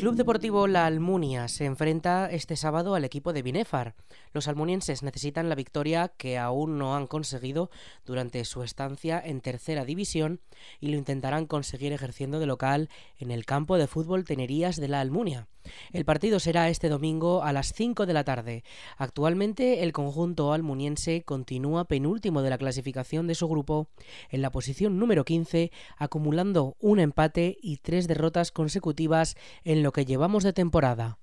Club Deportivo La Almunia se enfrenta este sábado al equipo de Binefar. Los almunienses necesitan la victoria que aún no han conseguido durante su estancia en tercera división y lo intentarán conseguir ejerciendo de local en el campo de fútbol Tenerías de La Almunia. El partido será este domingo a las 5 de la tarde. Actualmente el conjunto almuniense continúa penúltimo de la clasificación de su grupo en la posición número 15, acumulando un empate y tres derrotas consecutivas en lo que llevamos de temporada.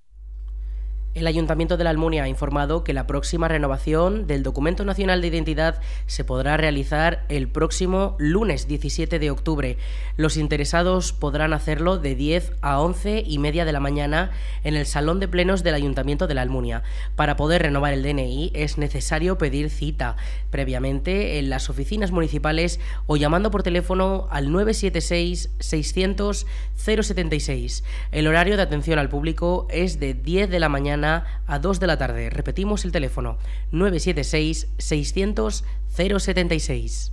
El Ayuntamiento de la Almunia ha informado que la próxima renovación del Documento Nacional de Identidad se podrá realizar el próximo lunes 17 de octubre. Los interesados podrán hacerlo de 10 a 11 y media de la mañana en el Salón de Plenos del Ayuntamiento de la Almunia. Para poder renovar el DNI es necesario pedir cita previamente en las oficinas municipales o llamando por teléfono al 976 600 076. El horario de atención al público es de 10 de la mañana a 2 de la tarde. Repetimos el teléfono 976 600 076.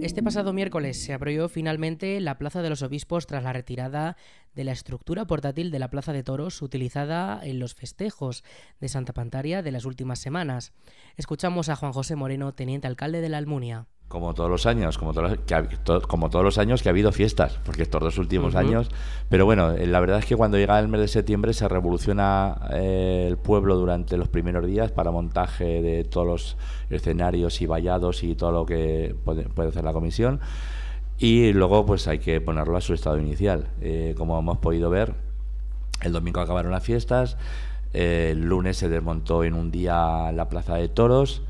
Este pasado miércoles se abrió finalmente la Plaza de los Obispos tras la retirada de la estructura portátil de la Plaza de Toros utilizada en los festejos de Santa Pantaria de las últimas semanas. Escuchamos a Juan José Moreno, teniente alcalde de la Almunia como todos los años, como todos, que, como todos los años que ha habido fiestas, porque estos dos últimos años. Pero bueno, eh, la verdad es que cuando llega el mes de septiembre se revoluciona eh, el pueblo durante los primeros días para montaje de todos los escenarios y vallados y todo lo que puede, hacer la comisión. Y luego pues hay que ponerlo a su estado inicial. Eh, como hemos podido ver, el domingo acabaron las fiestas, el lunes se desmontó en un día la plaza de toros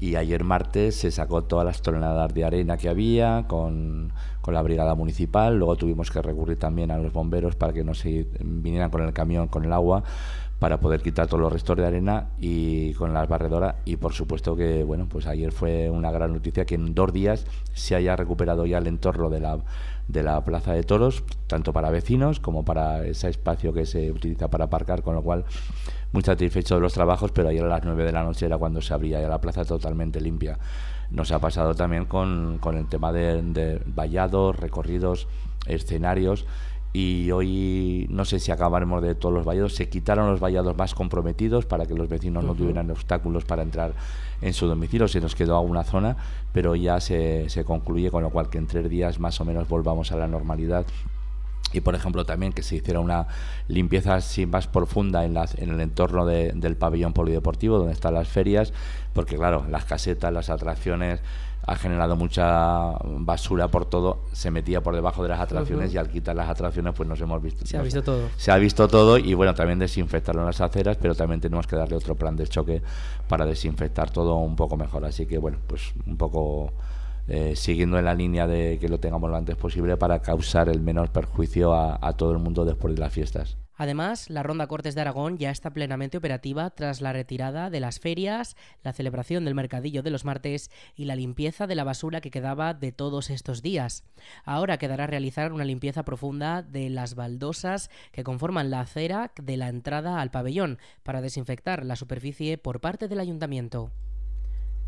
y ayer martes se sacó todas las toneladas de arena que había con, la brigada municipal, luego tuvimos que recurrir también a los bomberos para que no se vinieran con el camión con el agua para poder quitar todos los restos de arena y con las barredoras y por supuesto que bueno pues ayer fue una gran noticia que en dos días se haya recuperado ya el entorno de la de la plaza de toros tanto para vecinos como para ese espacio que se utiliza para aparcar con lo cual muy satisfecho de los trabajos, pero ayer a las 9 de la noche era cuando se abría ya la plaza totalmente limpia. Nos ha pasado también con, con el tema de, de vallados, recorridos, escenarios y hoy no sé si acabaremos de todos los vallados. Se quitaron los vallados más comprometidos para que los vecinos no tuvieran obstáculos para entrar en su domicilio. Se nos quedó alguna zona, pero ya se, se concluye, con lo cual que en tres días más o menos volvamos a la normalidad y por ejemplo también que se hiciera una limpieza así más profunda en, en el entorno del pabellón polideportivo donde están las ferias porque claro las casetas las atracciones ha generado mucha basura por todo se metía por debajo de las atracciones y al quitar las atracciones pues nos hemos visto. Se ha visto todo. se ha visto todo y bueno también desinfectarlo las aceras pero también tenemos que darle otro plan de choque para desinfectar todo un poco mejor. Así que bueno pues un poco eh, siguiendo en la línea de que lo tengamos lo antes posible para causar el menor perjuicio a, todo el mundo después de las fiestas. Además, la Ronda Cortes de Aragón ya está plenamente operativa tras la retirada de las ferias, la celebración del mercadillo de los martes y la limpieza de la basura que quedaba de todos estos días. Ahora quedará realizar una limpieza profunda de las baldosas que conforman la acera de la entrada al pabellón para desinfectar la superficie por parte del ayuntamiento.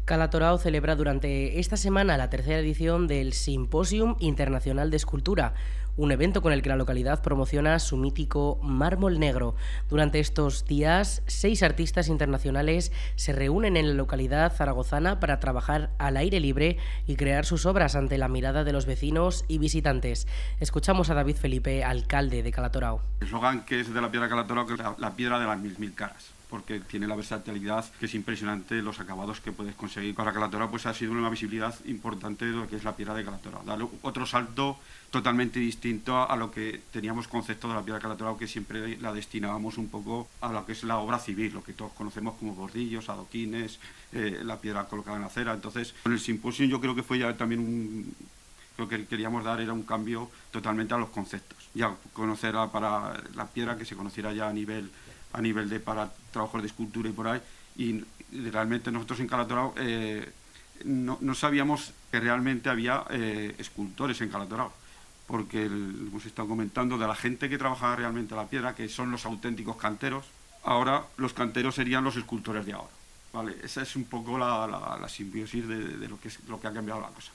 Calatorao celebra durante esta semana la tercera edición del Simposium Internacional de Escultura, un evento con el que la localidad promociona su mítico mármol negro. Durante estos días, seis artistas internacionales se reúnen en la localidad zaragozana para trabajar al aire libre y crear sus obras ante la mirada de los vecinos y visitantes. Escuchamos a David Felipe, alcalde de Calatorao. El eslogan que es de la piedra Calatorao, que es la, piedra de las mil mil caras porque tiene la versatilidad que es impresionante los acabados que puedes conseguir. Con la calatora pues ha sido una visibilidad importante de lo que es la piedra de calatora darle otro salto totalmente distinto a lo que teníamos concepto de la piedra calatora que siempre la destinábamos un poco a lo que es la obra civil lo que todos conocemos como bordillos adoquines eh, la piedra colocada en la acera. Entonces con el simposio yo creo que fue ya también un lo que queríamos dar era un cambio totalmente a los conceptos. Ya conocer para la piedra que se conociera ya a nivel, a nivel de para trabajos de escultura y por ahí. Y realmente nosotros en Calatorao eh, no, sabíamos que realmente había eh, escultores en Calatorao. Porque hemos estado comentando de la gente que trabajaba realmente la piedra, que son los auténticos canteros. Ahora los canteros serían los escultores de ahora. ¿vale? Esa es un poco la, la, simbiosis de, lo, que es, lo que ha cambiado la cosa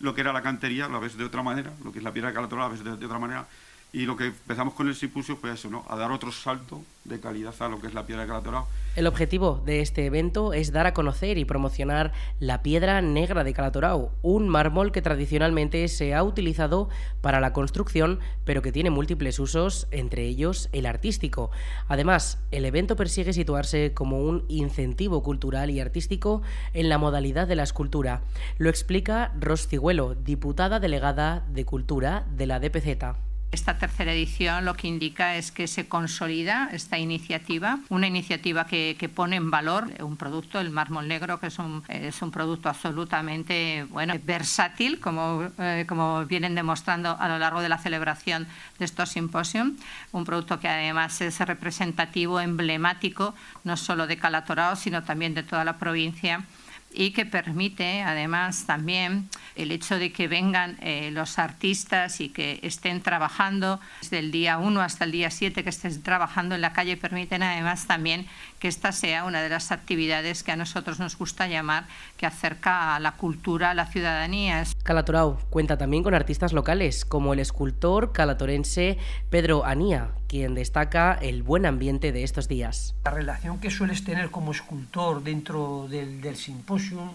lo que era la cantería la ves de otra manera, lo que es la piedra de Calatrava la ves de, otra manera, y lo que empezamos con el simposio fue eso, ¿no? A dar otro salto de calidad a lo que es la piedra de Calatorao. El objetivo de este evento es dar a conocer y promocionar la piedra negra de Calatorao, un mármol que tradicionalmente se ha utilizado para la construcción, pero que tiene múltiples usos, entre ellos el artístico. Además, el evento persigue situarse como un incentivo cultural y artístico en la modalidad de la escultura. Lo explica Ros Cigüelo, diputada delegada de Cultura de la DPZ. Esta tercera edición lo que indica es que se consolida esta iniciativa, una iniciativa que, pone en valor un producto, el mármol negro, que es un, es un producto absolutamente bueno, versátil, como, eh, como vienen demostrando a lo largo de la celebración de estos simposios. Un producto que además es representativo, emblemático, no solo de Calatorao, sino también de toda la provincia y que permite además también el hecho de que vengan eh, los artistas y que estén trabajando desde el día 1 hasta el día 7 que estén trabajando en la calle permiten además también que esta sea una de las actividades que a nosotros nos gusta llamar que acerca a la cultura a la ciudadanía. Calatorao cuenta también con artistas locales como el escultor calatorense Pedro Anía, quien destaca el buen ambiente de estos días. La relación que sueles tener como escultor dentro del, del simposium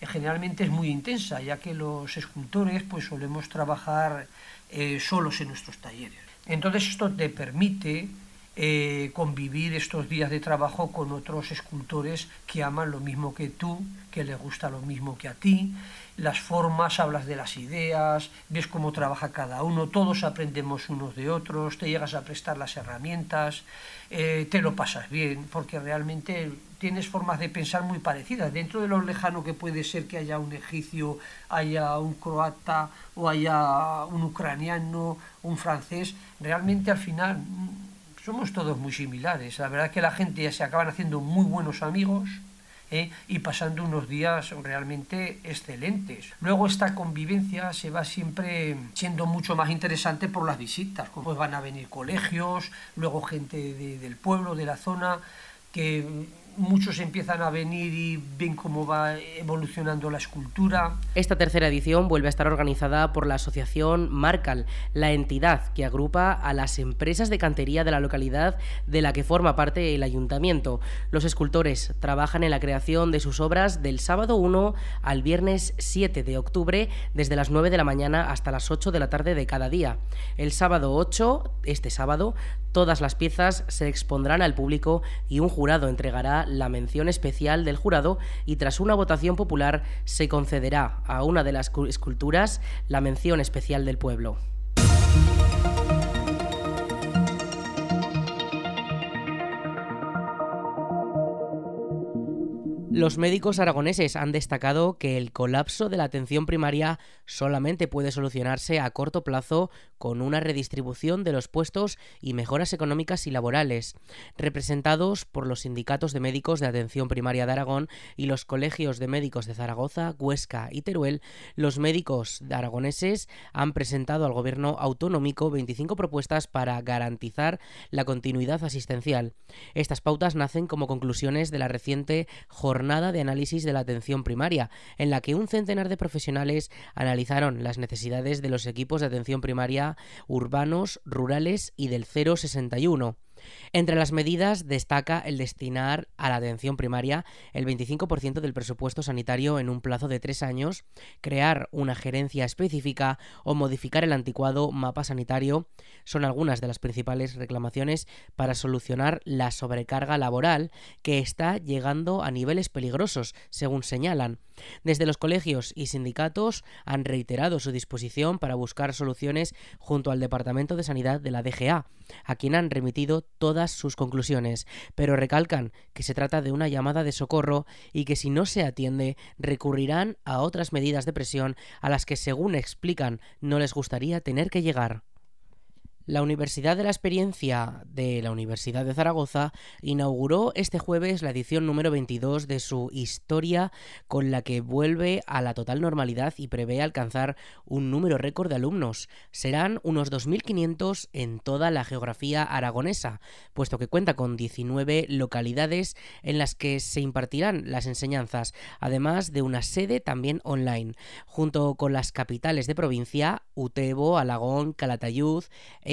eh, generalmente es muy intensa, ya que los escultores pues solemos trabajar eh, solos en nuestros talleres. Entonces esto te permite eh, convivir estos días de trabajo con otros escultores que aman lo mismo que tú, que les gusta lo mismo que a ti. Las formas, hablas de las ideas, ves cómo trabaja cada uno, todos aprendemos unos de otros, te llegas a prestar las herramientas, eh, te lo pasas bien, porque realmente tienes formas de pensar muy parecidas. Dentro de lo lejano que puede ser que haya un egipcio, haya un croata o haya un ucraniano, un francés, realmente al final somos todos muy similares. La verdad es que la gente ya se acaban haciendo muy buenos amigos ¿eh? y pasando unos días realmente excelentes. Luego esta convivencia se va siempre siendo mucho más interesante por las visitas, como van a venir colegios, luego gente del pueblo, de la zona, que muchos empiezan a venir y ven cómo va evolucionando la escultura. Esta tercera edición vuelve a estar organizada por la asociación Marcal, la entidad que agrupa a las empresas de cantería de la localidad de la que forma parte el ayuntamiento. Los escultores trabajan en la creación de sus obras del sábado 1 al viernes 7 de octubre, desde las 9 de la mañana hasta las 8 de la tarde de cada día. El sábado 8, este sábado, todas las piezas se expondrán al público y un jurado entregará la mención especial del jurado y tras una votación popular se concederá a una de las esculturas la mención especial del pueblo. Los médicos aragoneses han destacado que el colapso de la atención primaria solamente puede solucionarse a corto plazo con una redistribución de los puestos y mejoras económicas y laborales. Representados por los sindicatos de médicos de atención primaria de Aragón y los colegios de médicos de Zaragoza, Huesca y Teruel, los médicos aragoneses han presentado al gobierno autonómico 25 propuestas para garantizar la continuidad asistencial. Estas pautas nacen como conclusiones de la reciente jornada jornada de análisis de la atención primaria, en la que un centenar de profesionales analizaron las necesidades de los equipos de atención primaria urbanos, rurales y del 061. Entre las medidas destaca el destinar a la atención primaria el 25% del presupuesto sanitario en un plazo de tres años, crear una gerencia específica o modificar el anticuado mapa sanitario son algunas de las principales reclamaciones para solucionar la sobrecarga laboral que está llegando a niveles peligrosos, según señalan. Desde los colegios y sindicatos han reiterado su disposición para buscar soluciones junto al Departamento de Sanidad de la DGA, a quien han remitido todas sus conclusiones, pero recalcan que se trata de una llamada de socorro y que si no se atiende recurrirán a otras medidas de presión a las que, según explican, no les gustaría tener que llegar. La Universidad de la Experiencia de la Universidad de Zaragoza inauguró este jueves la edición número 22 de su historia con la que vuelve a la total normalidad y prevé alcanzar un número récord de alumnos. Serán unos 2.500 en toda la geografía aragonesa, puesto que cuenta con 19 localidades en las que se impartirán las enseñanzas, además de una sede también online, junto con las capitales de provincia, Utebo, Alagón, Calatayud,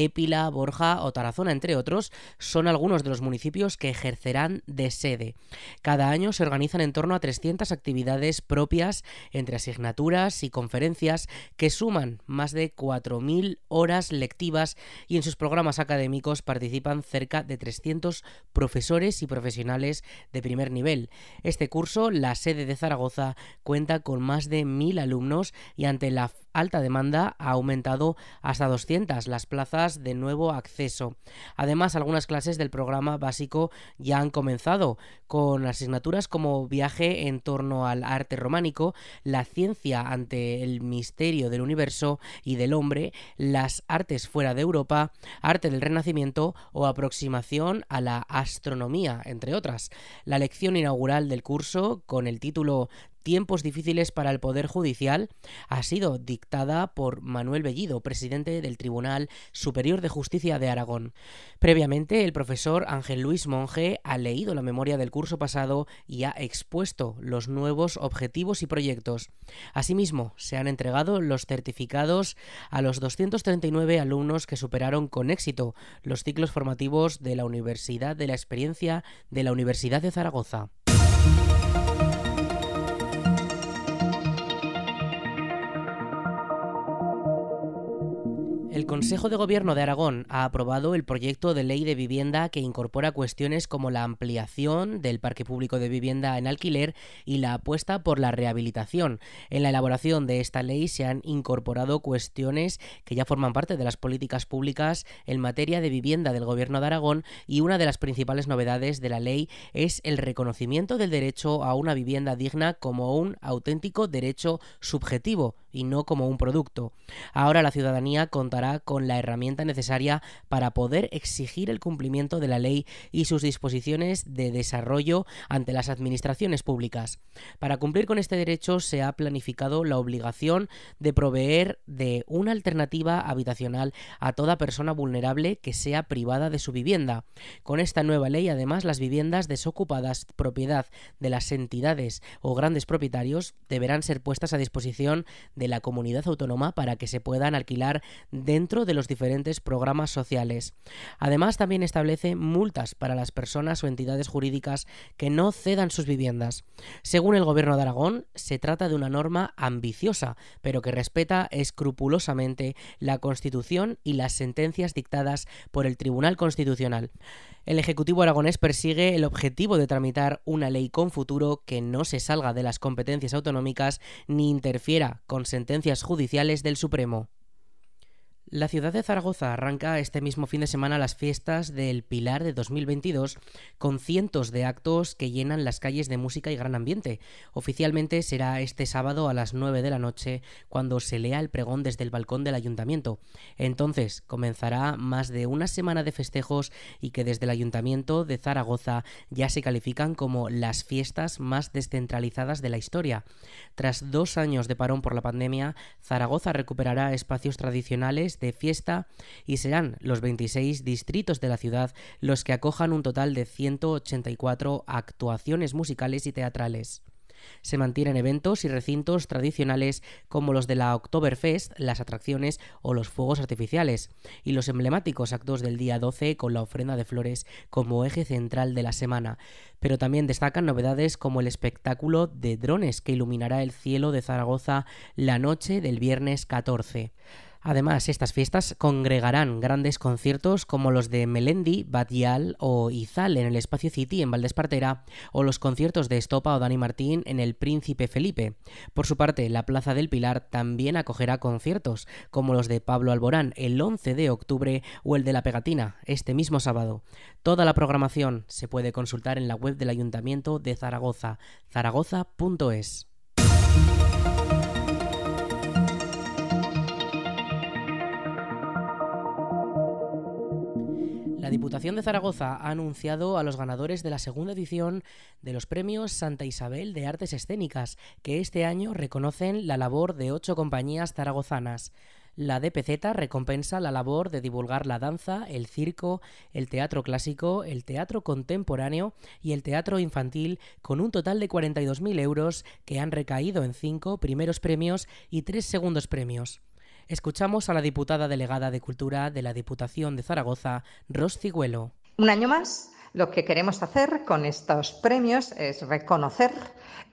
Épila, Borja o Tarazona, entre otros, son algunos de los municipios que ejercerán de sede. Cada año se organizan en torno a 300 actividades propias entre asignaturas y conferencias que suman más de 4.000 horas lectivas y en sus programas académicos participan cerca de 300 profesores y profesionales de primer nivel. Este curso, la sede de Zaragoza, cuenta con más de 1.000 alumnos y ante la alta demanda ha aumentado hasta 200 las plazas de nuevo acceso. Además, algunas clases del programa básico ya han comenzado con asignaturas como viaje en torno al arte románico, la ciencia ante el misterio del universo y del hombre, las artes fuera de Europa, arte del Renacimiento o aproximación a la astronomía, entre otras. La lección inaugural del curso, con el título tiempos difíciles para el Poder Judicial ha sido dictada por Manuel Bellido, presidente del Tribunal Superior de Justicia de Aragón. Previamente, el profesor Ángel Luis Monge ha leído la memoria del curso pasado y ha expuesto los nuevos objetivos y proyectos. Asimismo, se han entregado los certificados a los 239 alumnos que superaron con éxito los ciclos formativos de la Universidad de la Experiencia de la Universidad de Zaragoza. El Consejo de Gobierno de Aragón ha aprobado el proyecto de ley de vivienda que incorpora cuestiones como la ampliación del parque público de vivienda en alquiler y la apuesta por la rehabilitación. En la elaboración de esta ley se han incorporado cuestiones que ya forman parte de las políticas públicas en materia de vivienda del Gobierno de Aragón y una de las principales novedades de la ley es el reconocimiento del derecho a una vivienda digna como un auténtico derecho subjetivo y no como un producto. Ahora la ciudadanía contará con la herramienta necesaria para poder exigir el cumplimiento de la ley y sus disposiciones de desarrollo ante las administraciones públicas. Para cumplir con este derecho se ha planificado la obligación de proveer de una alternativa habitacional a toda persona vulnerable que sea privada de su vivienda. Con esta nueva ley, además, las viviendas desocupadas propiedad de las entidades o grandes propietarios deberán ser puestas a disposición de la comunidad autónoma para que se puedan alquilar dentro de los diferentes programas sociales. Además, también establece multas para las personas o entidades jurídicas que no cedan sus viviendas. Según el Gobierno de Aragón, se trata de una norma ambiciosa, pero que respeta escrupulosamente la Constitución y las sentencias dictadas por el Tribunal Constitucional. El Ejecutivo aragonés persigue el objetivo de tramitar una ley con futuro que no se salga de las competencias autonómicas ni interfiera con sentencias judiciales del Supremo. La ciudad de Zaragoza arranca este mismo fin de semana las fiestas del Pilar de 2022 con cientos de actos que llenan las calles de música y gran ambiente. Oficialmente será este sábado a las 9 de la noche cuando se lea el pregón desde el balcón del ayuntamiento. Entonces comenzará más de una semana de festejos y que desde el ayuntamiento de Zaragoza ya se califican como las fiestas más descentralizadas de la historia. Tras dos años de parón por la pandemia, Zaragoza recuperará espacios tradicionales de fiesta y serán los 26 distritos de la ciudad los que acojan un total de 184 actuaciones musicales y teatrales. Se mantienen eventos y recintos tradicionales como los de la Oktoberfest, las atracciones o los fuegos artificiales, y los emblemáticos actos del día 12 con la ofrenda de flores como eje central de la semana. Pero también destacan novedades como el espectáculo de drones que iluminará el cielo de Zaragoza la noche del viernes 14. Además, estas fiestas congregarán grandes conciertos como los de Melendi, Batial o Izal en el Espacio City en Valdespartera o los conciertos de Estopa o Dani Martín en el Príncipe Felipe. Por su parte, la Plaza del Pilar también acogerá conciertos como los de Pablo Alborán el 11 de octubre o el de La Pegatina este mismo sábado. Toda la programación se puede consultar en la web del Ayuntamiento de Zaragoza, zaragoza.es. La Diputación de Zaragoza ha anunciado a los ganadores de la segunda edición de los premios Santa Isabel de Artes Escénicas, que este año reconocen la labor de ocho compañías zaragozanas. La DPZ recompensa la labor de divulgar la danza, el circo, el teatro clásico, el teatro contemporáneo y el teatro infantil con un total de 42.000 euros que han recaído en cinco primeros premios y tres segundos premios. Escuchamos a la diputada delegada de Cultura de la Diputación de Zaragoza, Ros Cigüelo. Un año más, lo que queremos hacer con estos premios es reconocer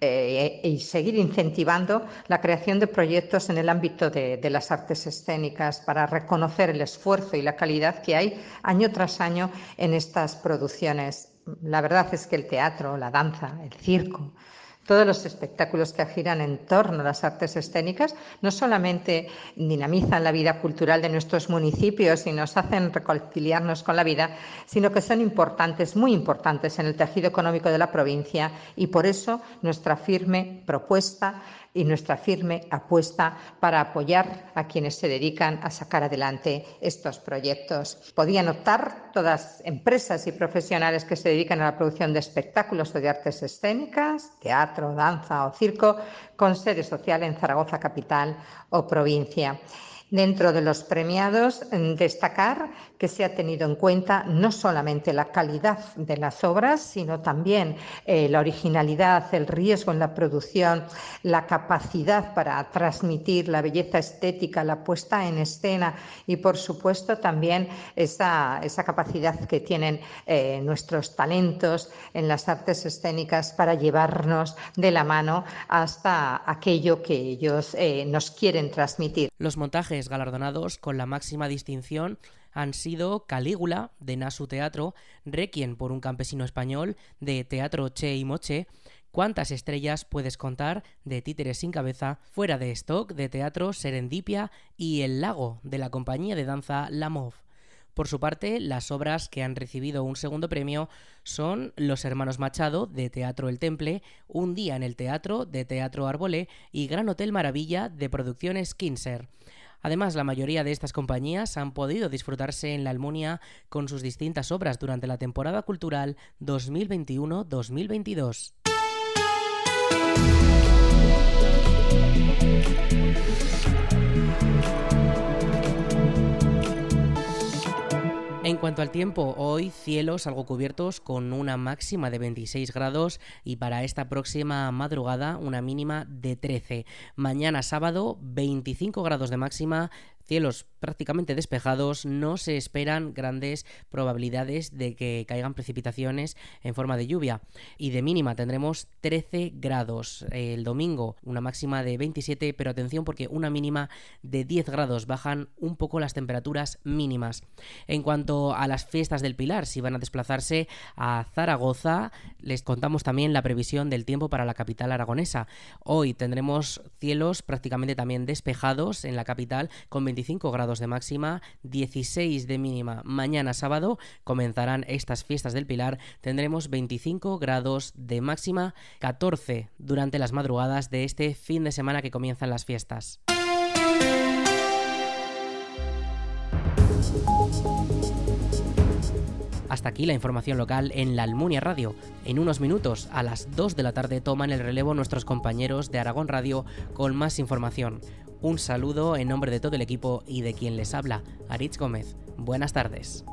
eh, y seguir incentivando la creación de proyectos en el ámbito de, de, las artes escénicas para reconocer el esfuerzo y la calidad que hay año tras año en estas producciones. La verdad es que el teatro, la danza, el circo, todos los espectáculos que giran en torno a las artes escénicas no solamente dinamizan la vida cultural de nuestros municipios y nos hacen reconciliarnos con la vida, sino que son importantes, muy importantes en el tejido económico de la provincia y por eso nuestra firme propuesta y nuestra firme apuesta para apoyar a quienes se dedican a sacar adelante estos proyectos. Podían optar todas empresas y profesionales que se dedican a la producción de espectáculos o de artes escénicas, teatro, danza o circo, con sede social en Zaragoza capital o provincia. Dentro de los premiados, destacar que se ha tenido en cuenta no solamente la calidad de las obras, sino también eh, la originalidad, el riesgo en la producción, la capacidad para transmitir la belleza estética, la puesta en escena y, por supuesto, también esa, esa capacidad que tienen eh, nuestros talentos en las artes escénicas para llevarnos de la mano hasta aquello que ellos eh, nos quieren transmitir. Los montajes galardonados con la máxima distinción han sido Calígula, de Nasu Teatro, Requiem por un campesino español, de Teatro Che y Moche, ¿Cuántas estrellas puedes contar de Títeres sin cabeza, fuera de stock de Teatro Serendipia y El Lago, de la compañía de danza La Move? Por su parte, las obras que han recibido un segundo premio son Los Hermanos Machado, de Teatro El Temple, Un Día en el Teatro, de Teatro Arbolé y Gran Hotel Maravilla, de Producciones Kinser. Además, la mayoría de estas compañías han podido disfrutarse en la Almunia con sus distintas obras durante la temporada cultural 2021-2022. En cuanto al tiempo, hoy cielos algo cubiertos con una máxima de 26 grados y para esta próxima madrugada una mínima de 13. Mañana sábado 25 grados de máxima, cielos prácticamente despejados, no se esperan grandes probabilidades de que caigan precipitaciones en forma de lluvia. Y de mínima tendremos 13 grados. El domingo una máxima de 27, pero atención porque una mínima de 10 grados. Bajan un poco las temperaturas mínimas. En cuanto a las fiestas del Pilar, si van a desplazarse a Zaragoza, les contamos también la previsión del tiempo para la capital aragonesa. Hoy tendremos cielos prácticamente también despejados en la capital con 25 grados de máxima, 16 de mínima. Mañana sábado comenzarán estas fiestas del Pilar, tendremos 25 grados de máxima, 14 durante las madrugadas de este fin de semana que comienzan las fiestas. Hasta aquí la información local en la Almunia Radio. En unos minutos, a las 2 de la tarde, toman el relevo nuestros compañeros de Aragón Radio con más información. Un saludo en nombre de todo el equipo y de quien les habla, Aritz Gómez. Buenas tardes.